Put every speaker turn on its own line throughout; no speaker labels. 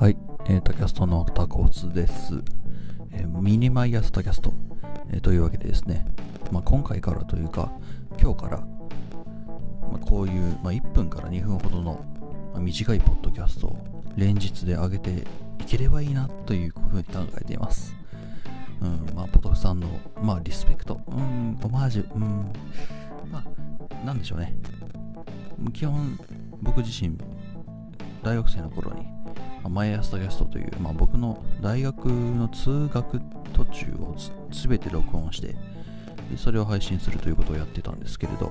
はい、えー、 tacastのタコツです。えー mini MY朝tacast、えーというわけでですね、まあ、今回からというか、今日から、まあ、こういう、まあ、1分から2分ほどの、まあ短いポッドキャストを連日で上げていければいいなというふうに考えています。うん、まあ、ポトフさんの、まあ、リスペクト、うん、オマージュ、うん、まあ、なんでしょうね。基本、僕自身、大学生の頃に、ま MY朝tacast という、まあ、僕の大学の通学途中をすべて録音してで、それを配信するということをやってたんですけれど、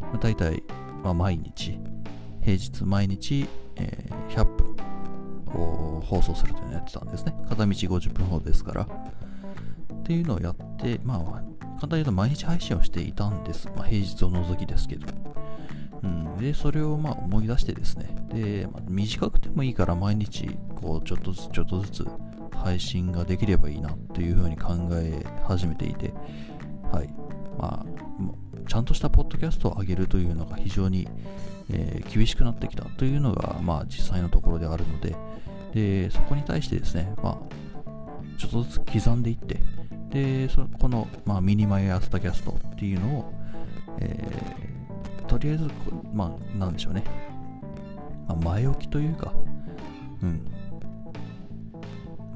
まあ、大体、まあ、毎日、平日毎日、えー100分を放送するというのをやってたんですね。片道50分ほどですから。っていうのをやって、まあ、簡単に言うと毎日配信をしていたんです。まあ、平日を除きですけど。うん、で、それをまあ思い出してですね、で、まあ、短くてもいいから毎日、こう、ちょっとずつちょっとずつ配信ができればいいなっていうふうに考え始めていて、はい。まあ、ちゃんとしたポッドキャストを上げるというのが非常に、えー厳しくなってきたというのが、まあ実際のところであるので、で、そこに対してですね、まあ、ちょっとずつ刻んでいって、で、そこの、まあ、 mini MY朝tacast っていうのを、えーとりあえず、まあ、なんでしょうね。まあ、前置きというか、うん。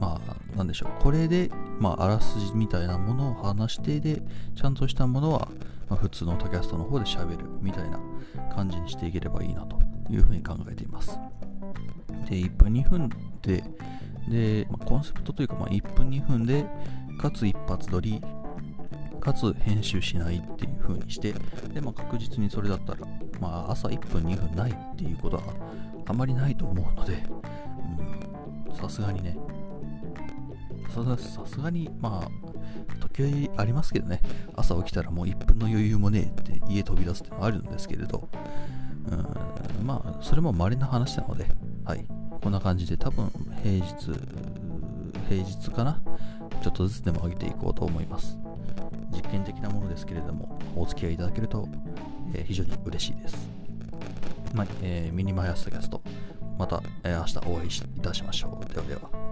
まあ、なんでしょう。これで、まあ、あらすじみたいなものを話して、で、ちゃんとしたものは、まあ、普通の tacast の方で喋るみたいな感じにしていければいいなというふうに考えています。で、1分2分で、で、まあ、コンセプトというか、まあ、1分2分で、かつ一発撮り、かつ編集しないっていう風にして、で、まあ、確実にそれだったら、まあ、朝1分2分ないっていうことはあまりないと思うので、うんさすがにね、さすがに、まあ、時折ありますけどね、朝起きたらもう1分の余裕もねえって家飛び出すってのはあるんですけれど、うん、まあ、それも稀な話なので、はい、こんな感じで多分平日、平日かな、ちょっとずつでも上げていこうと思います。実験的なものですけれども、お付き合いいただけると、えー非常に嬉しいです。まあえーミニマイアスキャスト、また、えー明日お会いいたしましょう。ではでは。